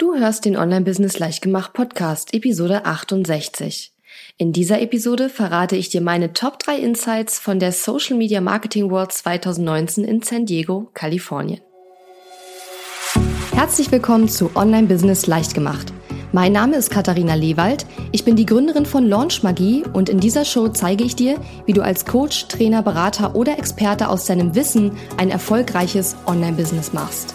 Du hörst den Online-Business Leichtgemacht Podcast, Episode 68. In dieser Episode verrate ich dir meine Top 3 Insights von der Social Media Marketing World 2019 in San Diego, Kalifornien. Herzlich willkommen zu Online-Business Leichtgemacht. Mein Name ist Katharina Lewald. Ich bin die Gründerin von Launch Magie und in dieser Show zeige ich dir, wie du als Coach, Trainer, Berater oder Experte aus deinem Wissen ein erfolgreiches Online-Business machst.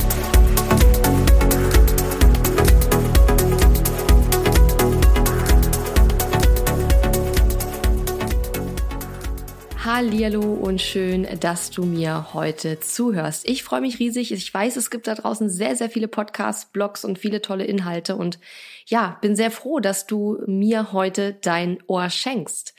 Hallihallo und schön, dass du mir heute zuhörst. Ich freue mich riesig. Ich weiß, es gibt da draußen sehr, sehr viele Podcasts, Blogs und viele tolle Inhalte und ja, bin sehr froh, dass du mir heute dein Ohr schenkst.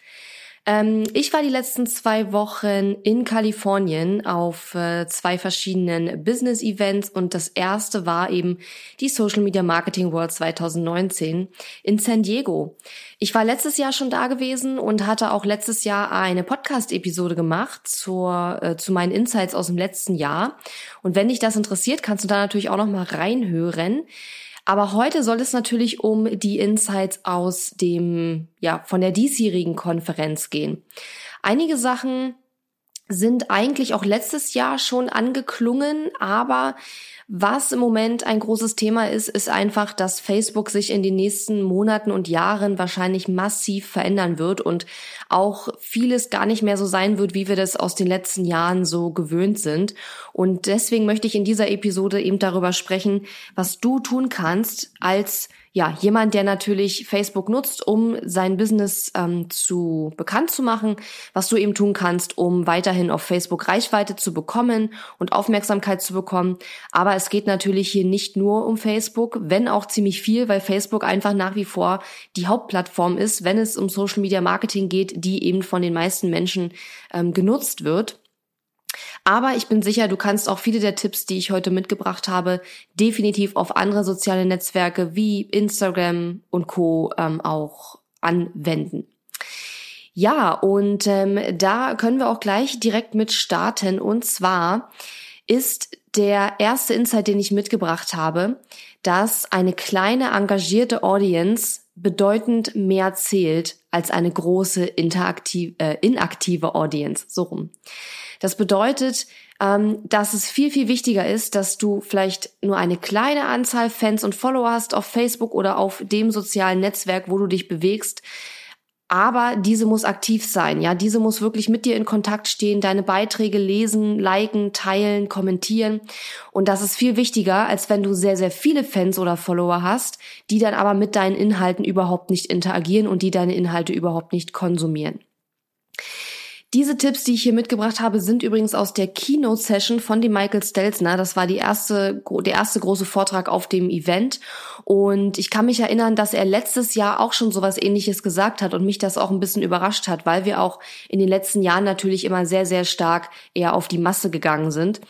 Ähm, ich war die letzten zwei Wochen in Kalifornien auf äh, zwei verschiedenen Business-Events und das erste war eben die Social Media Marketing World 2019 in San Diego. Ich war letztes Jahr schon da gewesen und hatte auch letztes Jahr eine Podcast-Episode gemacht zur, äh, zu meinen Insights aus dem letzten Jahr. Und wenn dich das interessiert, kannst du da natürlich auch noch mal reinhören. Aber heute soll es natürlich um die Insights aus dem, ja, von der diesjährigen Konferenz gehen. Einige Sachen sind eigentlich auch letztes Jahr schon angeklungen, aber was im Moment ein großes Thema ist, ist einfach, dass Facebook sich in den nächsten Monaten und Jahren wahrscheinlich massiv verändern wird und auch vieles gar nicht mehr so sein wird, wie wir das aus den letzten Jahren so gewöhnt sind. Und deswegen möchte ich in dieser Episode eben darüber sprechen, was du tun kannst als ja, jemand, der natürlich Facebook nutzt, um sein Business ähm, zu bekannt zu machen, was du eben tun kannst, um weiterhin auf Facebook Reichweite zu bekommen und Aufmerksamkeit zu bekommen. Aber es geht natürlich hier nicht nur um Facebook, wenn auch ziemlich viel, weil Facebook einfach nach wie vor die Hauptplattform ist, wenn es um Social Media Marketing geht, die eben von den meisten Menschen ähm, genutzt wird. Aber ich bin sicher, du kannst auch viele der Tipps, die ich heute mitgebracht habe, definitiv auf andere soziale Netzwerke wie Instagram und Co. Ähm, auch anwenden. Ja, und ähm, da können wir auch gleich direkt mit starten. Und zwar ist der erste Insight, den ich mitgebracht habe, dass eine kleine engagierte Audience bedeutend mehr zählt als eine große interaktiv, äh, inaktive Audience. So rum. Das bedeutet, ähm, dass es viel, viel wichtiger ist, dass du vielleicht nur eine kleine Anzahl Fans und Follower hast auf Facebook oder auf dem sozialen Netzwerk, wo du dich bewegst, aber diese muss aktiv sein, ja, diese muss wirklich mit dir in Kontakt stehen, deine Beiträge lesen, liken, teilen, kommentieren und das ist viel wichtiger, als wenn du sehr sehr viele Fans oder Follower hast, die dann aber mit deinen Inhalten überhaupt nicht interagieren und die deine Inhalte überhaupt nicht konsumieren. Diese Tipps, die ich hier mitgebracht habe, sind übrigens aus der Keynote-Session von dem Michael Stelzner. Das war die erste, der erste große Vortrag auf dem Event. Und ich kann mich erinnern, dass er letztes Jahr auch schon sowas ähnliches gesagt hat und mich das auch ein bisschen überrascht hat, weil wir auch in den letzten Jahren natürlich immer sehr, sehr stark eher auf die Masse gegangen sind.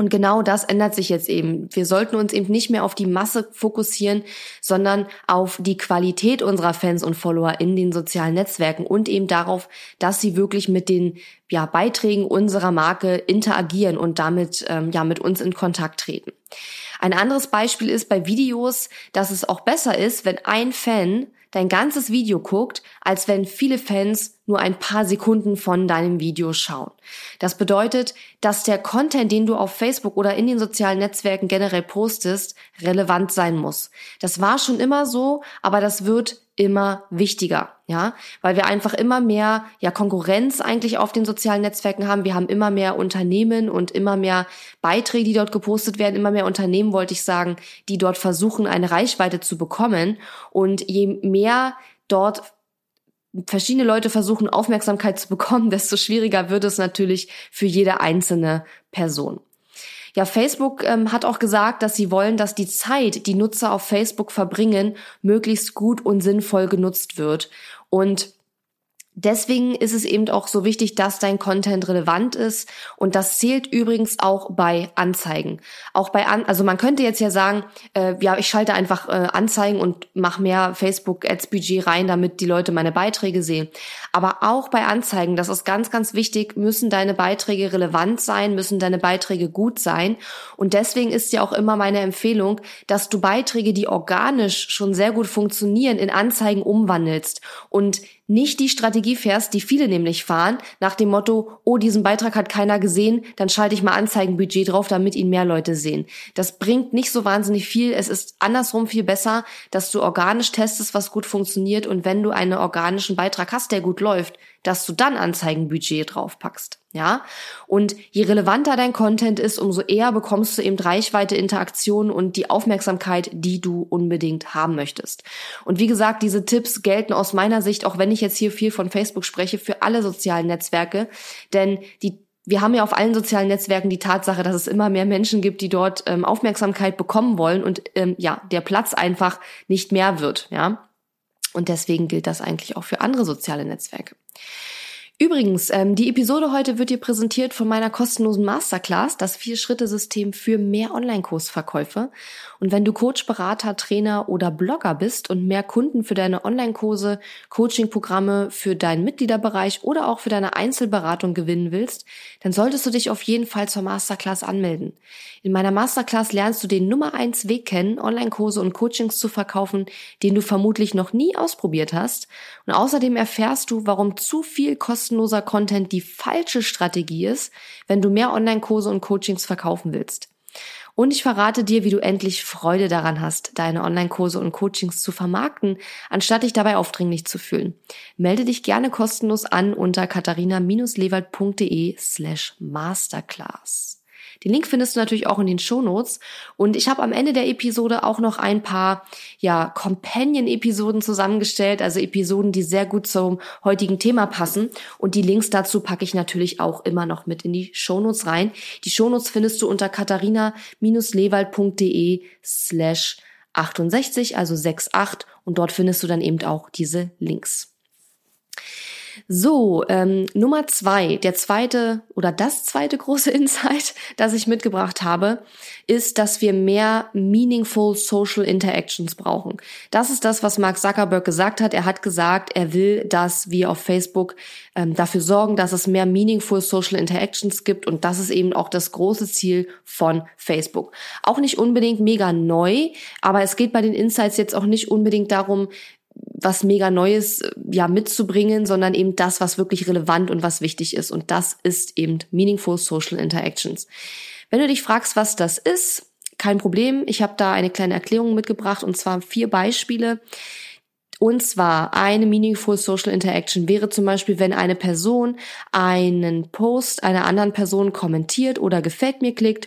Und genau das ändert sich jetzt eben. Wir sollten uns eben nicht mehr auf die Masse fokussieren, sondern auf die Qualität unserer Fans und Follower in den sozialen Netzwerken und eben darauf, dass sie wirklich mit den ja, Beiträgen unserer Marke interagieren und damit ähm, ja mit uns in Kontakt treten. Ein anderes Beispiel ist bei Videos, dass es auch besser ist, wenn ein Fan dein ganzes Video guckt, als wenn viele Fans nur ein paar Sekunden von deinem Video schauen. Das bedeutet, dass der Content, den du auf Facebook oder in den sozialen Netzwerken generell postest, relevant sein muss. Das war schon immer so, aber das wird immer wichtiger, ja, weil wir einfach immer mehr ja Konkurrenz eigentlich auf den sozialen Netzwerken haben. Wir haben immer mehr Unternehmen und immer mehr Beiträge, die dort gepostet werden, immer mehr Unternehmen, wollte ich sagen, die dort versuchen, eine Reichweite zu bekommen. Und je mehr dort verschiedene Leute versuchen, Aufmerksamkeit zu bekommen, desto schwieriger wird es natürlich für jede einzelne Person. Ja, Facebook ähm, hat auch gesagt, dass sie wollen, dass die Zeit, die Nutzer auf Facebook verbringen, möglichst gut und sinnvoll genutzt wird. Und Deswegen ist es eben auch so wichtig, dass dein Content relevant ist und das zählt übrigens auch bei Anzeigen. Auch bei an, also man könnte jetzt ja sagen, äh, ja, ich schalte einfach äh, Anzeigen und mache mehr Facebook Ads Budget rein, damit die Leute meine Beiträge sehen. Aber auch bei Anzeigen, das ist ganz ganz wichtig, müssen deine Beiträge relevant sein, müssen deine Beiträge gut sein und deswegen ist ja auch immer meine Empfehlung, dass du Beiträge, die organisch schon sehr gut funktionieren, in Anzeigen umwandelst und nicht die Strategie fährst, die viele nämlich fahren, nach dem Motto, oh, diesen Beitrag hat keiner gesehen, dann schalte ich mal Anzeigenbudget drauf, damit ihn mehr Leute sehen. Das bringt nicht so wahnsinnig viel. Es ist andersrum viel besser, dass du organisch testest, was gut funktioniert und wenn du einen organischen Beitrag hast, der gut läuft, dass du dann Anzeigenbudget draufpackst. Ja? Und je relevanter dein Content ist, umso eher bekommst du eben Reichweite, Interaktion und die Aufmerksamkeit, die du unbedingt haben möchtest. Und wie gesagt, diese Tipps gelten aus meiner Sicht, auch wenn ich jetzt hier viel von Facebook spreche, für alle sozialen Netzwerke, denn die wir haben ja auf allen sozialen Netzwerken die Tatsache, dass es immer mehr Menschen gibt, die dort ähm, Aufmerksamkeit bekommen wollen und ähm, ja, der Platz einfach nicht mehr wird, ja. Und deswegen gilt das eigentlich auch für andere soziale Netzwerke. Übrigens, ähm, die Episode heute wird dir präsentiert von meiner kostenlosen Masterclass, das Vier-Schritte-System für mehr Online-Kursverkäufe. Und wenn du Coach, Berater, Trainer oder Blogger bist und mehr Kunden für deine Online-Kurse, Coaching-Programme, für deinen Mitgliederbereich oder auch für deine Einzelberatung gewinnen willst, dann solltest du dich auf jeden Fall zur Masterclass anmelden. In meiner Masterclass lernst du den Nummer eins Weg kennen, Online-Kurse und Coachings zu verkaufen, den du vermutlich noch nie ausprobiert hast. Und außerdem erfährst du, warum zu viel kostenlos kostenloser Content die falsche Strategie ist, wenn du mehr Online-Kurse und Coachings verkaufen willst. Und ich verrate dir, wie du endlich Freude daran hast, deine Online-Kurse und Coachings zu vermarkten, anstatt dich dabei aufdringlich zu fühlen. Melde dich gerne kostenlos an unter katharina-lewald.de slash masterclass. Den Link findest du natürlich auch in den Show Notes. Und ich habe am Ende der Episode auch noch ein paar ja, Companion-Episoden zusammengestellt, also Episoden, die sehr gut zum heutigen Thema passen. Und die Links dazu packe ich natürlich auch immer noch mit in die Show Notes rein. Die Show Notes findest du unter katharina-lewald.de slash 68, also 68. Und dort findest du dann eben auch diese Links. So, ähm, Nummer zwei, der zweite oder das zweite große Insight, das ich mitgebracht habe, ist, dass wir mehr meaningful social interactions brauchen. Das ist das, was Mark Zuckerberg gesagt hat. Er hat gesagt, er will, dass wir auf Facebook ähm, dafür sorgen, dass es mehr meaningful social interactions gibt und das ist eben auch das große Ziel von Facebook. Auch nicht unbedingt mega neu, aber es geht bei den Insights jetzt auch nicht unbedingt darum, was mega Neues äh, ja mitzubringen, sondern eben das, was wirklich relevant und was wichtig ist. Und das ist eben Meaningful Social Interactions. Wenn du dich fragst, was das ist, kein Problem. Ich habe da eine kleine Erklärung mitgebracht und zwar vier Beispiele. Und zwar eine Meaningful Social Interaction wäre zum Beispiel, wenn eine Person einen Post einer anderen Person kommentiert oder gefällt mir klickt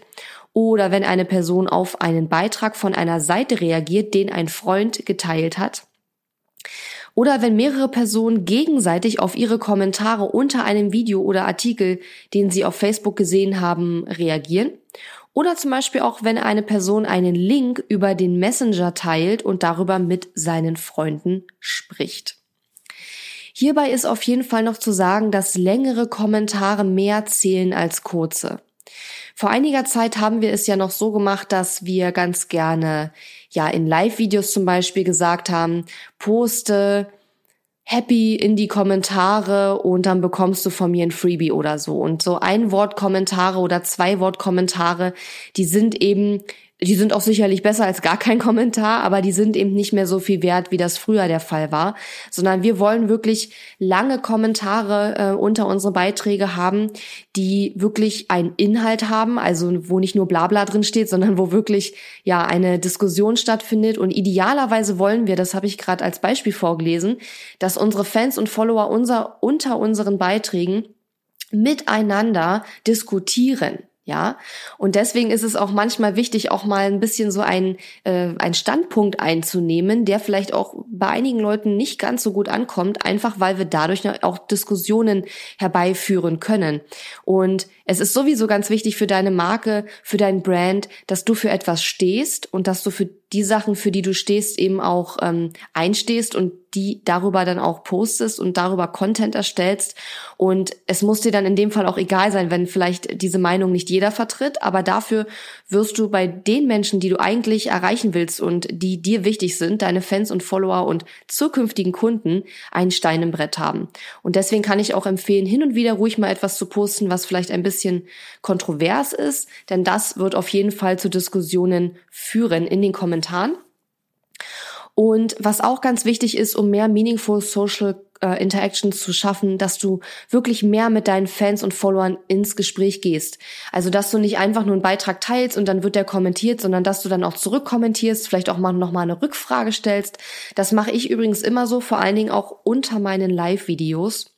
oder wenn eine Person auf einen Beitrag von einer Seite reagiert, den ein Freund geteilt hat oder wenn mehrere Personen gegenseitig auf ihre Kommentare unter einem Video oder Artikel, den sie auf Facebook gesehen haben, reagieren. Oder zum Beispiel auch, wenn eine Person einen Link über den Messenger teilt und darüber mit seinen Freunden spricht. Hierbei ist auf jeden Fall noch zu sagen, dass längere Kommentare mehr zählen als kurze. Vor einiger Zeit haben wir es ja noch so gemacht, dass wir ganz gerne ja in Live-Videos zum Beispiel gesagt haben, poste happy in die Kommentare und dann bekommst du von mir ein Freebie oder so. Und so ein Wort Kommentare oder zwei Wort Kommentare, die sind eben die sind auch sicherlich besser als gar kein Kommentar, aber die sind eben nicht mehr so viel wert, wie das früher der Fall war, sondern wir wollen wirklich lange Kommentare äh, unter unsere Beiträge haben, die wirklich einen Inhalt haben, also wo nicht nur Blabla drin steht, sondern wo wirklich ja eine Diskussion stattfindet und idealerweise wollen wir, das habe ich gerade als Beispiel vorgelesen, dass unsere Fans und Follower unser, unter unseren Beiträgen miteinander diskutieren. Ja, und deswegen ist es auch manchmal wichtig, auch mal ein bisschen so ein, äh, ein Standpunkt einzunehmen, der vielleicht auch bei einigen Leuten nicht ganz so gut ankommt, einfach weil wir dadurch auch Diskussionen herbeiführen können. Und es ist sowieso ganz wichtig für deine Marke, für dein Brand, dass du für etwas stehst und dass du für die Sachen, für die du stehst, eben auch ähm, einstehst und die darüber dann auch postest und darüber Content erstellst. Und es muss dir dann in dem Fall auch egal sein, wenn vielleicht diese Meinung nicht jeder vertritt, aber dafür wirst du bei den Menschen, die du eigentlich erreichen willst und die dir wichtig sind, deine Fans und Follower und zukünftigen Kunden, einen Stein im Brett haben. Und deswegen kann ich auch empfehlen, hin und wieder ruhig mal etwas zu posten, was vielleicht ein bisschen kontrovers ist, denn das wird auf jeden Fall zu Diskussionen führen in den Kommentaren. Und was auch ganz wichtig ist, um mehr meaningful Social äh, Interactions zu schaffen, dass du wirklich mehr mit deinen Fans und Followern ins Gespräch gehst. Also, dass du nicht einfach nur einen Beitrag teilst und dann wird der kommentiert, sondern dass du dann auch zurückkommentierst, vielleicht auch mal noch mal eine Rückfrage stellst. Das mache ich übrigens immer so, vor allen Dingen auch unter meinen Live-Videos.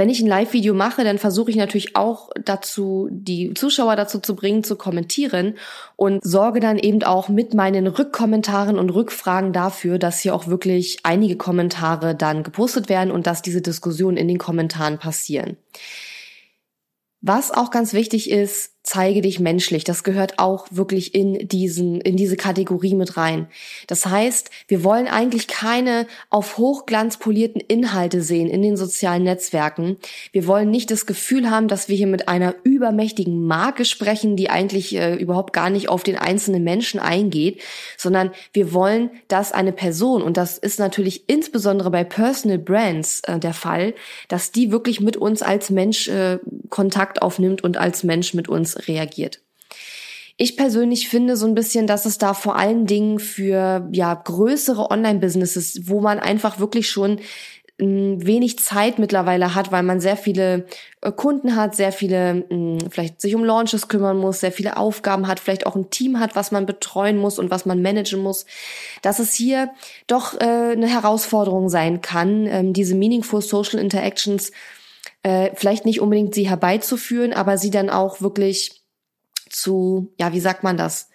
Wenn ich ein Live-Video mache, dann versuche ich natürlich auch dazu, die Zuschauer dazu zu bringen, zu kommentieren und sorge dann eben auch mit meinen Rückkommentaren und Rückfragen dafür, dass hier auch wirklich einige Kommentare dann gepostet werden und dass diese Diskussionen in den Kommentaren passieren. Was auch ganz wichtig ist, zeige dich menschlich. Das gehört auch wirklich in diesen, in diese Kategorie mit rein. Das heißt, wir wollen eigentlich keine auf Hochglanz polierten Inhalte sehen in den sozialen Netzwerken. Wir wollen nicht das Gefühl haben, dass wir hier mit einer übermächtigen Marke sprechen, die eigentlich äh, überhaupt gar nicht auf den einzelnen Menschen eingeht, sondern wir wollen, dass eine Person, und das ist natürlich insbesondere bei Personal Brands äh, der Fall, dass die wirklich mit uns als Mensch äh, Kontakt aufnimmt und als Mensch mit uns reagiert. Ich persönlich finde so ein bisschen, dass es da vor allen Dingen für ja größere Online-Businesses, wo man einfach wirklich schon hm, wenig Zeit mittlerweile hat, weil man sehr viele äh, Kunden hat, sehr viele, hm, vielleicht sich um Launches kümmern muss, sehr viele Aufgaben hat, vielleicht auch ein Team hat, was man betreuen muss und was man managen muss, dass es hier doch äh, eine Herausforderung sein kann, ähm, diese meaningful Social Interactions äh, vielleicht nicht unbedingt sie herbeizuführen, aber sie dann auch wirklich zu, ja, wie sagt man das?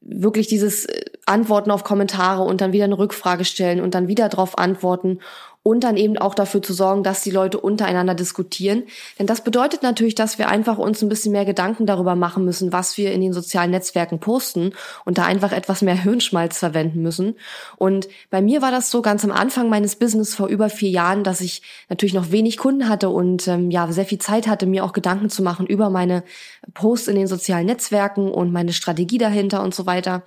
Wirklich dieses äh, Antworten auf Kommentare und dann wieder eine Rückfrage stellen und dann wieder darauf antworten und dann eben auch dafür zu sorgen, dass die Leute untereinander diskutieren. Denn das bedeutet natürlich, dass wir einfach uns ein bisschen mehr Gedanken darüber machen müssen, was wir in den sozialen Netzwerken posten und da einfach etwas mehr Hirnschmalz verwenden müssen. Und bei mir war das so ganz am Anfang meines Business vor über vier Jahren, dass ich natürlich noch wenig Kunden hatte und ähm, ja sehr viel Zeit hatte, mir auch Gedanken zu machen über meine Posts in den sozialen Netzwerken und meine Strategie dahinter und so weiter.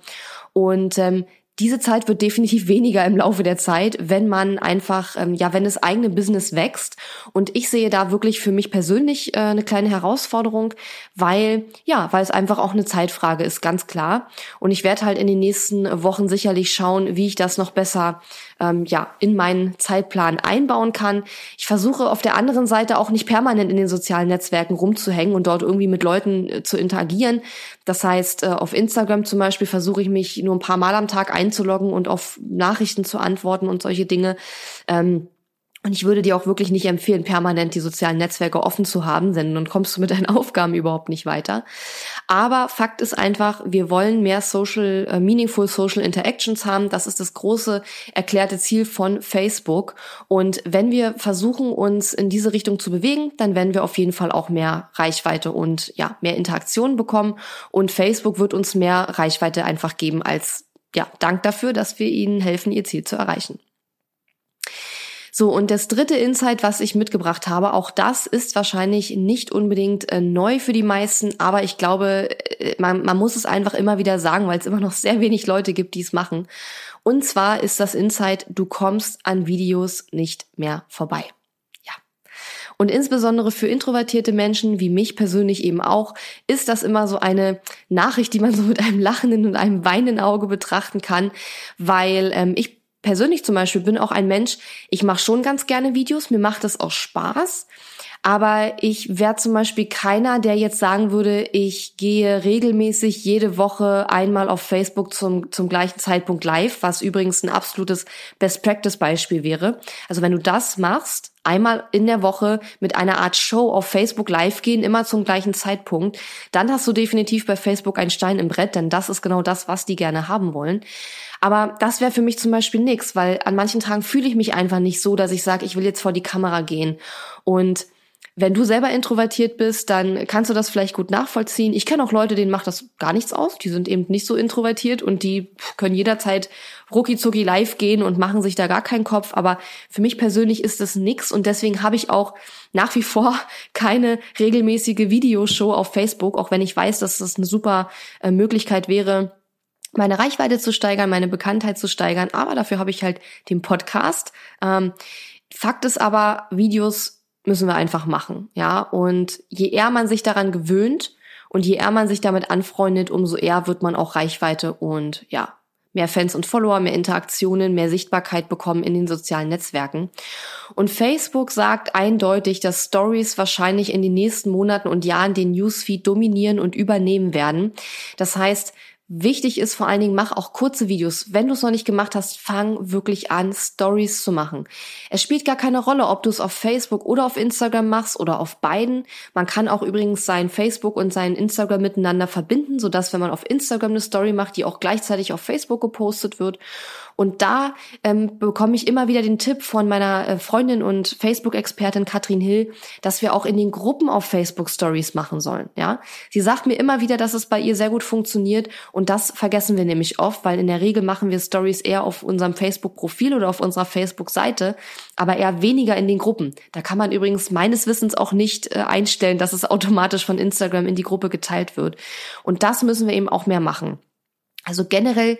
Und ähm, diese Zeit wird definitiv weniger im Laufe der Zeit, wenn man einfach, ähm, ja, wenn das eigene Business wächst. Und ich sehe da wirklich für mich persönlich äh, eine kleine Herausforderung, weil, ja, weil es einfach auch eine Zeitfrage ist, ganz klar. Und ich werde halt in den nächsten Wochen sicherlich schauen, wie ich das noch besser ähm, ja, in meinen Zeitplan einbauen kann. Ich versuche auf der anderen Seite auch nicht permanent in den sozialen Netzwerken rumzuhängen und dort irgendwie mit Leuten äh, zu interagieren. Das heißt, äh, auf Instagram zum Beispiel versuche ich mich nur ein paar Mal am Tag einzuloggen und auf Nachrichten zu antworten und solche Dinge. Ähm, und ich würde dir auch wirklich nicht empfehlen, permanent die sozialen Netzwerke offen zu haben, denn dann kommst du mit deinen Aufgaben überhaupt nicht weiter. Aber Fakt ist einfach, wir wollen mehr Social, äh, meaningful Social Interactions haben. Das ist das große erklärte Ziel von Facebook. Und wenn wir versuchen, uns in diese Richtung zu bewegen, dann werden wir auf jeden Fall auch mehr Reichweite und ja, mehr Interaktion bekommen. Und Facebook wird uns mehr Reichweite einfach geben als ja, Dank dafür, dass wir ihnen helfen, ihr Ziel zu erreichen. So, und das dritte Insight, was ich mitgebracht habe, auch das ist wahrscheinlich nicht unbedingt äh, neu für die meisten, aber ich glaube, äh, man, man muss es einfach immer wieder sagen, weil es immer noch sehr wenig Leute gibt, die es machen. Und zwar ist das Insight, du kommst an Videos nicht mehr vorbei. Ja. Und insbesondere für introvertierte Menschen, wie mich persönlich eben auch, ist das immer so eine Nachricht, die man so mit einem lachenden und einem weinenden Auge betrachten kann, weil ähm, ich persönlich zum Beispiel bin auch ein Mensch, ich mache schon ganz gerne Videos, mir macht das auch Spaß. Aber ich wäre zum Beispiel keiner, der jetzt sagen würde, ich gehe regelmäßig jede Woche einmal auf Facebook zum, zum gleichen Zeitpunkt live, was übrigens ein absolutes Best-Practice-Beispiel wäre. Also wenn du das machst, einmal in der Woche mit einer Art Show auf Facebook live gehen, immer zum gleichen Zeitpunkt, dann hast du definitiv bei Facebook einen Stein im Brett, denn das ist genau das, was die gerne haben wollen. Aber das wäre für mich zum Beispiel nix, weil an manchen Tagen fühle ich mich einfach nicht so, dass ich sage, ich will jetzt vor die Kamera gehen. Und wenn du selber introvertiert bist, dann kannst du das vielleicht gut nachvollziehen. Ich kenne auch Leute, denen macht das gar nichts aus. Die sind eben nicht so introvertiert und die können jederzeit rucki live gehen und machen sich da gar keinen Kopf. Aber für mich persönlich ist das nix und deswegen habe ich auch nach wie vor keine regelmäßige Videoshow auf Facebook, auch wenn ich weiß, dass das eine super äh, Möglichkeit wäre, meine Reichweite zu steigern, meine Bekanntheit zu steigern. Aber dafür habe ich halt den Podcast. Ähm, Fakt ist aber, Videos müssen wir einfach machen, ja. Und je eher man sich daran gewöhnt und je eher man sich damit anfreundet, umso eher wird man auch Reichweite und ja, mehr Fans und Follower, mehr Interaktionen, mehr Sichtbarkeit bekommen in den sozialen Netzwerken. Und Facebook sagt eindeutig, dass Stories wahrscheinlich in den nächsten Monaten und Jahren den Newsfeed dominieren und übernehmen werden. Das heißt, Wichtig ist vor allen Dingen, mach auch kurze Videos. Wenn du es noch nicht gemacht hast, fang wirklich an, Stories zu machen. Es spielt gar keine Rolle, ob du es auf Facebook oder auf Instagram machst oder auf beiden. Man kann auch übrigens sein Facebook und sein Instagram miteinander verbinden, sodass wenn man auf Instagram eine Story macht, die auch gleichzeitig auf Facebook gepostet wird. Und da ähm, bekomme ich immer wieder den Tipp von meiner äh, Freundin und Facebook-Expertin Katrin Hill, dass wir auch in den Gruppen auf Facebook Stories machen sollen. Ja, sie sagt mir immer wieder, dass es bei ihr sehr gut funktioniert und das vergessen wir nämlich oft, weil in der Regel machen wir Stories eher auf unserem Facebook-Profil oder auf unserer Facebook-Seite, aber eher weniger in den Gruppen. Da kann man übrigens meines Wissens auch nicht äh, einstellen, dass es automatisch von Instagram in die Gruppe geteilt wird. Und das müssen wir eben auch mehr machen. Also generell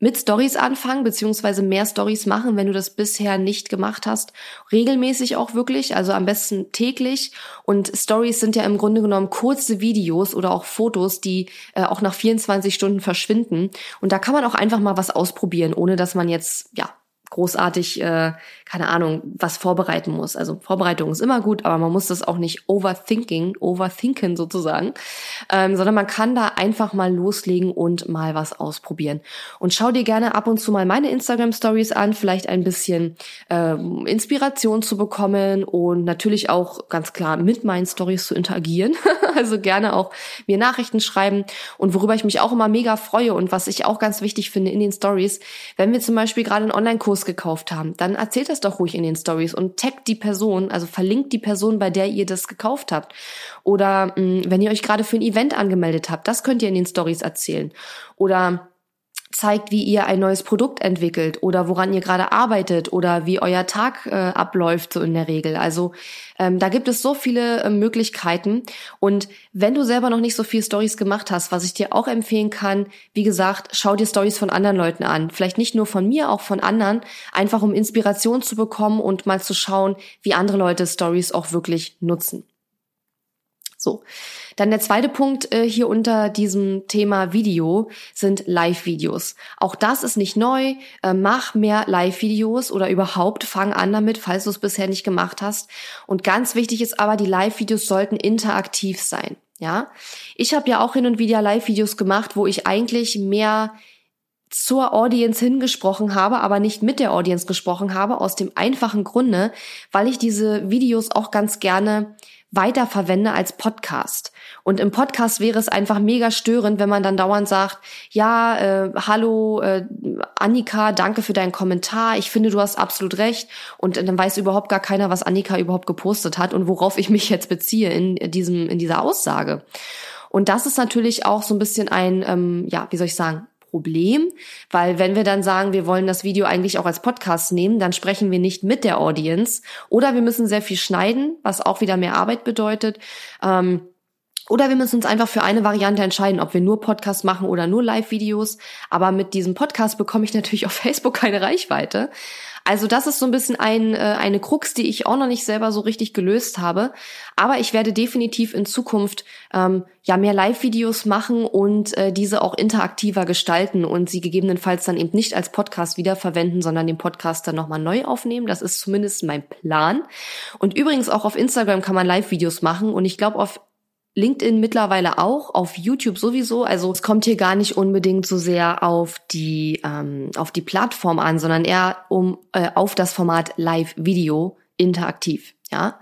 mit Stories anfangen, beziehungsweise mehr Stories machen, wenn du das bisher nicht gemacht hast. Regelmäßig auch wirklich, also am besten täglich. Und Stories sind ja im Grunde genommen kurze Videos oder auch Fotos, die äh, auch nach 24 Stunden verschwinden. Und da kann man auch einfach mal was ausprobieren, ohne dass man jetzt, ja, großartig, äh, keine Ahnung, was vorbereiten muss. Also Vorbereitung ist immer gut, aber man muss das auch nicht overthinking, overthinken sozusagen, ähm, sondern man kann da einfach mal loslegen und mal was ausprobieren. Und schau dir gerne ab und zu mal meine Instagram Stories an, vielleicht ein bisschen äh, Inspiration zu bekommen und natürlich auch ganz klar mit meinen Stories zu interagieren. also gerne auch mir Nachrichten schreiben und worüber ich mich auch immer mega freue und was ich auch ganz wichtig finde in den Stories, wenn wir zum Beispiel gerade einen Online-Kurs Kurs gekauft haben, dann erzählt das doch ruhig in den Stories und taggt die Person, also verlinkt die Person, bei der ihr das gekauft habt. Oder mh, mm, wenn ihr euch gerade für ein Event angemeldet habt, das könnt ihr in den Stories erzählen. Oder zeigt, wie ihr ein neues Produkt entwickelt oder woran ihr gerade arbeitet oder wie euer Tag äh, abläuft so in der Regel. Also ähm, da gibt es so viele äh, Möglichkeiten und wenn du selber noch nicht so viel Stories gemacht hast, was ich dir auch empfehlen kann, wie gesagt, schau dir Stories von anderen Leuten an, vielleicht nicht nur von mir, auch von anderen, einfach um Inspiration zu bekommen und mal zu schauen, wie andere Leute Stories auch wirklich nutzen. So. Dann der zweite Punkt äh, hier unter diesem Thema Video sind Live-Videos. Auch das ist nicht neu. Äh, mach mehr Live-Videos oder überhaupt fang an damit, falls du es bisher nicht gemacht hast. Und ganz wichtig ist aber, die Live-Videos sollten interaktiv sein. Ja, ich habe ja auch hin und wieder Live-Videos gemacht, wo ich eigentlich mehr zur Audience hingesprochen habe, aber nicht mit der Audience gesprochen habe, aus dem einfachen Grunde, weil ich diese Videos auch ganz gerne weiterverwende als Podcast. Und im Podcast wäre es einfach mega störend, wenn man dann dauernd sagt, ja, äh, hallo äh, Annika, danke für deinen Kommentar. Ich finde, du hast absolut recht. Und dann weiß überhaupt gar keiner, was Annika überhaupt gepostet hat und worauf ich mich jetzt beziehe in diesem in dieser Aussage. Und das ist natürlich auch so ein bisschen ein, ähm, ja, wie soll ich sagen, Problem, weil wenn wir dann sagen, wir wollen das Video eigentlich auch als Podcast nehmen, dann sprechen wir nicht mit der Audience oder wir müssen sehr viel schneiden, was auch wieder mehr Arbeit bedeutet. Ähm, oder wir müssen uns einfach für eine Variante entscheiden, ob wir nur Podcast machen oder nur Live-Videos. Aber mit diesem Podcast bekomme ich natürlich auf Facebook keine Reichweite. Also das ist so ein bisschen ein, äh, eine Krux, die ich auch noch nicht selber so richtig gelöst habe. Aber ich werde definitiv in Zukunft ähm, ja mehr Live-Videos machen und äh, diese auch interaktiver gestalten und sie gegebenenfalls dann eben nicht als Podcast wiederverwenden, sondern den Podcast dann nochmal neu aufnehmen. Das ist zumindest mein Plan. Und übrigens auch auf Instagram kann man Live-Videos machen und ich glaube auf LinkedIn mittlerweile auch, auf YouTube sowieso. Also es kommt hier gar nicht unbedingt so sehr auf die ähm, auf die Plattform an, sondern eher um äh, auf das Format Live-Video interaktiv. Ja,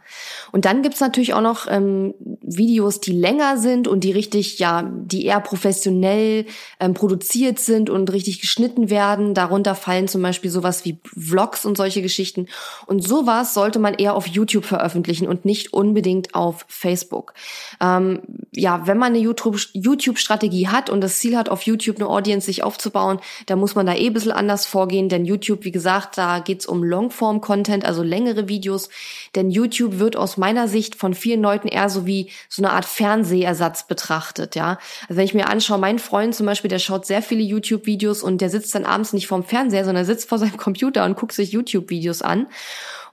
und dann gibt's natürlich auch noch ähm, Videos, die länger sind und die richtig, ja, die eher professionell ähm, produziert sind und richtig geschnitten werden. Darunter fallen zum Beispiel sowas wie Vlogs und solche Geschichten. Und sowas sollte man eher auf YouTube veröffentlichen und nicht unbedingt auf Facebook. Ähm, ja, wenn man eine YouTube-Strategie hat und das Ziel hat, auf YouTube eine Audience sich aufzubauen, dann muss man da eh ein bisschen anders vorgehen, denn YouTube, wie gesagt, da geht's um Longform-Content, also längere Videos. Denn YouTube wird aus meiner Sicht von vielen Leuten eher so wie so eine Art Fernsehersatz betrachtet, ja. Also wenn ich mir anschaue, mein Freund zum Beispiel, der schaut sehr viele YouTube-Videos und der sitzt dann abends nicht vorm Fernseher, sondern sitzt vor seinem Computer und guckt sich YouTube-Videos an.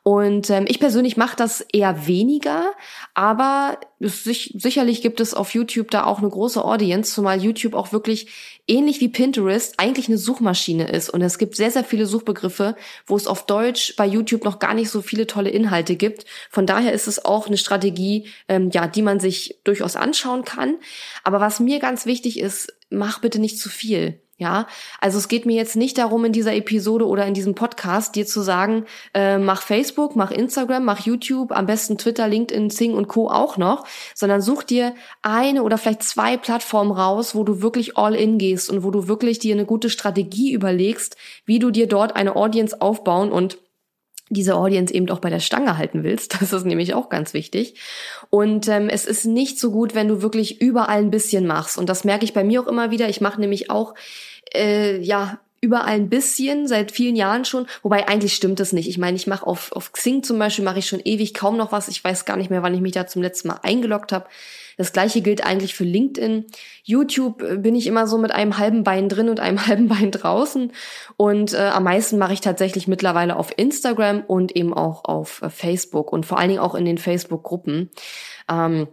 Und ähm, ich persönlich mache das eher weniger, aber es, sicherlich gibt es auf YouTube da auch eine große Audience, zumal YouTube auch wirklich ähnlich wie Pinterest eigentlich eine Suchmaschine ist. Und es gibt sehr, sehr viele Suchbegriffe, wo es auf Deutsch bei YouTube noch gar nicht so viele tolle Inhalte gibt. Von daher ist es auch eine Strategie, ähm, ja, die man sich durchaus anschauen kann. Aber was mir ganz wichtig ist, mach bitte nicht zu viel. Ja, also es geht mir jetzt nicht darum, in dieser Episode oder in diesem Podcast dir zu sagen, äh, mach Facebook, mach Instagram, mach YouTube, am besten Twitter, LinkedIn, Zing und Co. auch noch, sondern such dir eine oder vielleicht zwei Plattformen raus, wo du wirklich all in gehst und wo du wirklich dir eine gute Strategie überlegst, wie du dir dort eine Audience aufbauen und diese Audience eben auch bei der Stange halten willst. Das ist nämlich auch ganz wichtig. Und ähm, es ist nicht so gut, wenn du wirklich überall ein bisschen machst. Und das merke ich bei mir auch immer wieder. Ich mache nämlich auch, äh, ja, überall ein bisschen, seit vielen Jahren schon. Wobei eigentlich stimmt es nicht. Ich meine, ich mache auf, auf Xing zum Beispiel, mache ich schon ewig kaum noch was. Ich weiß gar nicht mehr, wann ich mich da zum letzten Mal eingeloggt habe. Das gleiche gilt eigentlich für LinkedIn. YouTube äh, bin ich immer so mit einem halben Bein drin und einem halben Bein draußen. Und äh, am meisten mache ich tatsächlich mittlerweile auf Instagram und eben auch auf äh, Facebook und vor allen Dingen auch in den Facebook-Gruppen. Ähm,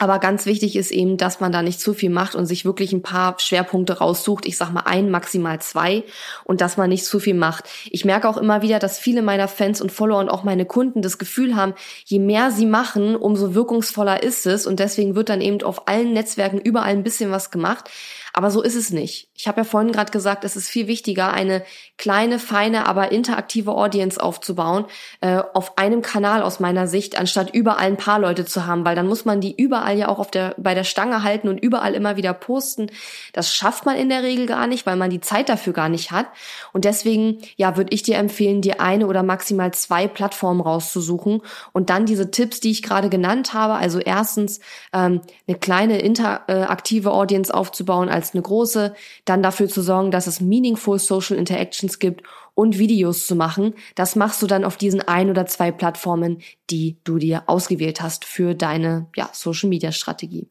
aber ganz wichtig ist eben, dass man da nicht zu viel macht und sich wirklich ein paar Schwerpunkte raussucht. Ich sag mal ein, maximal zwei und dass man nicht zu viel macht. Ich merke auch immer wieder, dass viele meiner Fans und Follower und auch meine Kunden das Gefühl haben, je mehr sie machen, umso wirkungsvoller ist es und deswegen wird dann eben auf allen Netzwerken überall ein bisschen was gemacht. Aber so ist es nicht. Ich habe ja vorhin gerade gesagt, es ist viel wichtiger, eine kleine, feine, aber interaktive Audience aufzubauen, äh, auf einem Kanal aus meiner Sicht, anstatt überall ein paar Leute zu haben, weil dann muss man die überall ja auch auf der, bei der Stange halten und überall immer wieder posten. Das schafft man in der Regel gar nicht, weil man die Zeit dafür gar nicht hat. Und deswegen, ja, würde ich dir empfehlen, dir eine oder maximal zwei Plattformen rauszusuchen und dann diese Tipps, die ich gerade genannt habe, also erstens ähm, eine kleine interaktive Audience aufzubauen, als eine große, dann dafür zu sorgen, dass es meaningful Social Interactions gibt und Videos zu machen. Das machst du dann auf diesen ein oder zwei Plattformen, die du dir ausgewählt hast für deine ja, Social Media Strategie.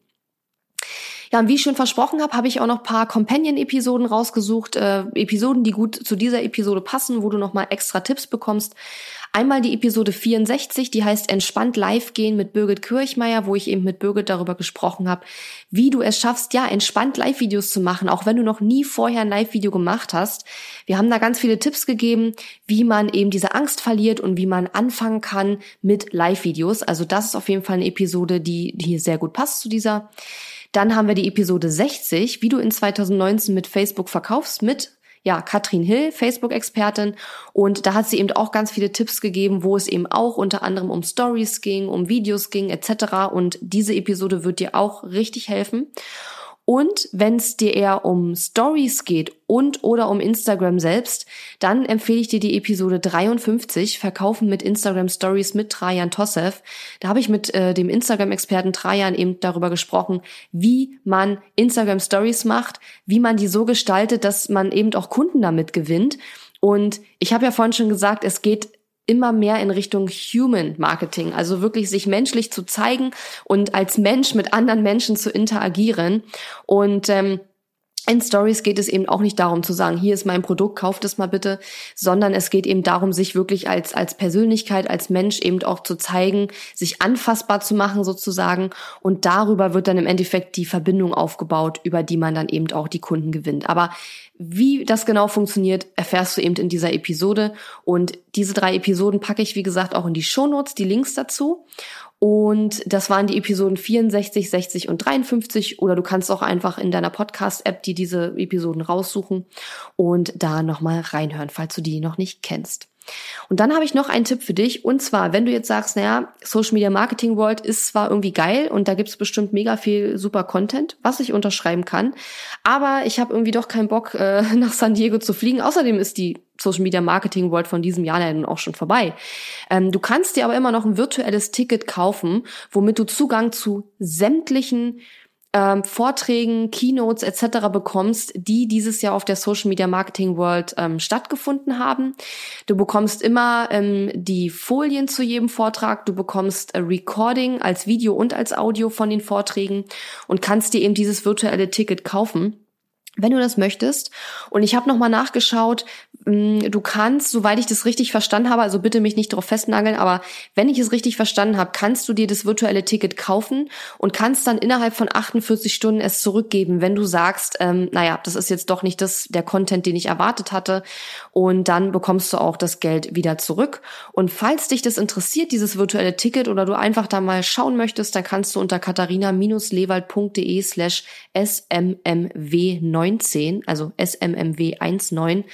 Ja, und wie ich schon versprochen habe, habe ich auch noch paar Companion-Episoden rausgesucht, äh, Episoden, die gut zu dieser Episode passen, wo du nochmal extra Tipps bekommst. Einmal die Episode 64, die heißt Entspannt live gehen mit Birgit Kirchmeier, wo ich eben mit Birgit darüber gesprochen habe, wie du es schaffst, ja, entspannt Live-Videos zu machen, auch wenn du noch nie vorher ein Live-Video gemacht hast. Wir haben da ganz viele Tipps gegeben, wie man eben diese Angst verliert und wie man anfangen kann mit Live-Videos. Also das ist auf jeden Fall eine Episode, die, die hier sehr gut passt zu dieser. Dann haben wir die Episode 60, wie du in 2019 mit Facebook verkaufst, mit ja, Katrin Hill, Facebook-Expertin. Und da hat sie eben auch ganz viele Tipps gegeben, wo es eben auch unter anderem um Stories ging, um Videos ging, etc. Und diese Episode wird dir auch richtig helfen. Und wenn es dir eher um Stories geht und oder um Instagram selbst, dann empfehle ich dir die Episode 53, Verkaufen mit Instagram Stories mit Trajan Tossev. Da habe ich mit äh, dem Instagram-Experten Trajan eben darüber gesprochen, wie man Instagram Stories macht, wie man die so gestaltet, dass man eben auch Kunden damit gewinnt. Und ich habe ja vorhin schon gesagt, es geht immer mehr in Richtung Human Marketing, also wirklich sich menschlich zu zeigen und als Mensch mit anderen Menschen zu interagieren. Und ähm, in Stories geht es eben auch nicht darum zu sagen, hier ist mein Produkt, kauft es mal bitte, sondern es geht eben darum, sich wirklich als, als Persönlichkeit, als Mensch eben auch zu zeigen, sich anfassbar zu machen sozusagen. Und darüber wird dann im Endeffekt die Verbindung aufgebaut, über die man dann eben auch die Kunden gewinnt. Aber wie das genau funktioniert, erfährst du eben in dieser Episode. Und diese drei Episoden packe ich, wie gesagt, auch in die Shownotes, die Links dazu. Und das waren die Episoden 64, 60 und 53. Oder du kannst auch einfach in deiner Podcast-App die diese Episoden raussuchen und da nochmal reinhören, falls du die noch nicht kennst. Und dann habe ich noch einen Tipp für dich. Und zwar, wenn du jetzt sagst, naja, Social Media Marketing World ist zwar irgendwie geil und da gibt's bestimmt mega viel super Content, was ich unterschreiben kann, aber ich habe irgendwie doch keinen Bock, äh, nach San Diego zu fliegen. Außerdem ist die Social Media Marketing World von diesem Jahr ja nun auch schon vorbei. Ähm, du kannst dir aber immer noch ein virtuelles Ticket kaufen, womit du Zugang zu sämtlichen ähm, Vorträgen, Keynotes etc. bekommst, die dieses Jahr auf der Social Media Marketing World ähm, stattgefunden haben. Du bekommst immer ähm, die Folien zu jedem Vortrag, du bekommst ein Recording als Video und als Audio von den Vorträgen und kannst dir eben dieses virtuelle Ticket kaufen wenn du das möchtest. Und ich habe nochmal nachgeschaut, Mm, du kannst, soweit ich das richtig verstanden habe, also bitte mich nicht darauf festnageln, aber wenn ich es richtig verstanden habe, kannst du dir das virtuelle Ticket kaufen und kannst dann innerhalb von 48 Stunden es zurückgeben, wenn du sagst, ähm, naja, das ist jetzt doch nicht das, der Content, den ich erwartet hatte. Und dann bekommst du auch das Geld wieder zurück. Und falls dich das interessiert, dieses virtuelle Ticket, oder du einfach da mal schauen möchtest, dann kannst du unter katharina-lewald.de slash smmw19, also smmw19,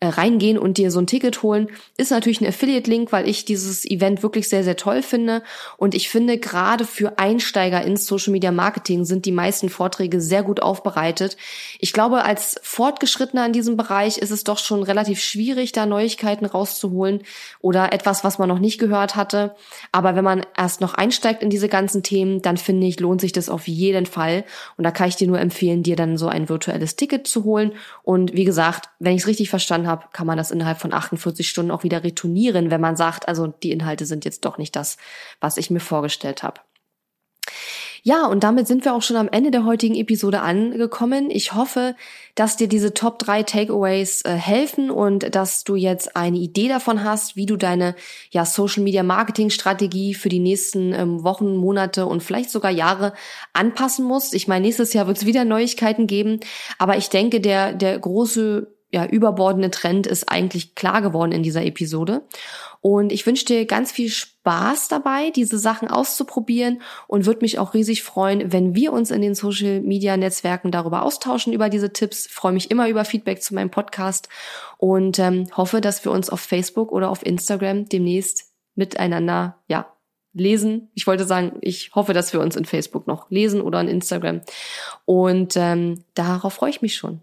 äh, reingehen und dir so ein Ticket holen. Ist natürlich ein Affiliate-Link, weil ich dieses Event wirklich sehr, sehr toll finde. Und ich finde, gerade für Einsteiger ins Social Media Marketing sind die meisten Vorträge sehr gut aufbereitet. Ich glaube, als Fortgeschrittener in diesem Bereich ist es doch schon relativ schwierig, da Neuigkeiten rauszuholen oder etwas, was man noch nicht gehört hatte. Aber wenn man erst noch einsteigt in diese ganzen Themen, dann finde ich, lohnt sich das auf jeden Fall. Und da kann ich dir nur empfehlen, dir dann so ein virtuelles Ticket zu holen. Und wie gesagt, wenn ich es richtig verstanden habe, habe, kann man das innerhalb von 48 Stunden auch wieder retournieren, wenn man sagt, also die Inhalte sind jetzt doch nicht das, was ich mir vorgestellt habe. Ja, und damit sind wir auch schon am Ende der heutigen Episode angekommen. Ich hoffe, dass dir diese Top 3 Takeaways äh, helfen und dass du jetzt eine Idee davon hast, wie du deine ja, Social Media Marketing Strategie für die nächsten ähm, Wochen, Monate und vielleicht sogar Jahre anpassen musst. Ich meine, nächstes Jahr wird es wieder Neuigkeiten geben, aber ich denke, der, der große ja, überbordende Trend ist eigentlich klar geworden in dieser Episode. Und ich wünsche dir ganz viel Spaß dabei, diese Sachen auszuprobieren und würde mich auch riesig freuen, wenn wir uns in den Social Media Netzwerken darüber austauschen, über diese Tipps. freue mich immer über Feedback zu meinem Podcast und ähm, hoffe, dass wir uns auf Facebook oder auf Instagram demnächst miteinander, ja, lesen. Ich wollte sagen, ich hoffe, dass wir uns in Facebook noch lesen oder in Instagram. Und ähm, darauf freue ich mich schon.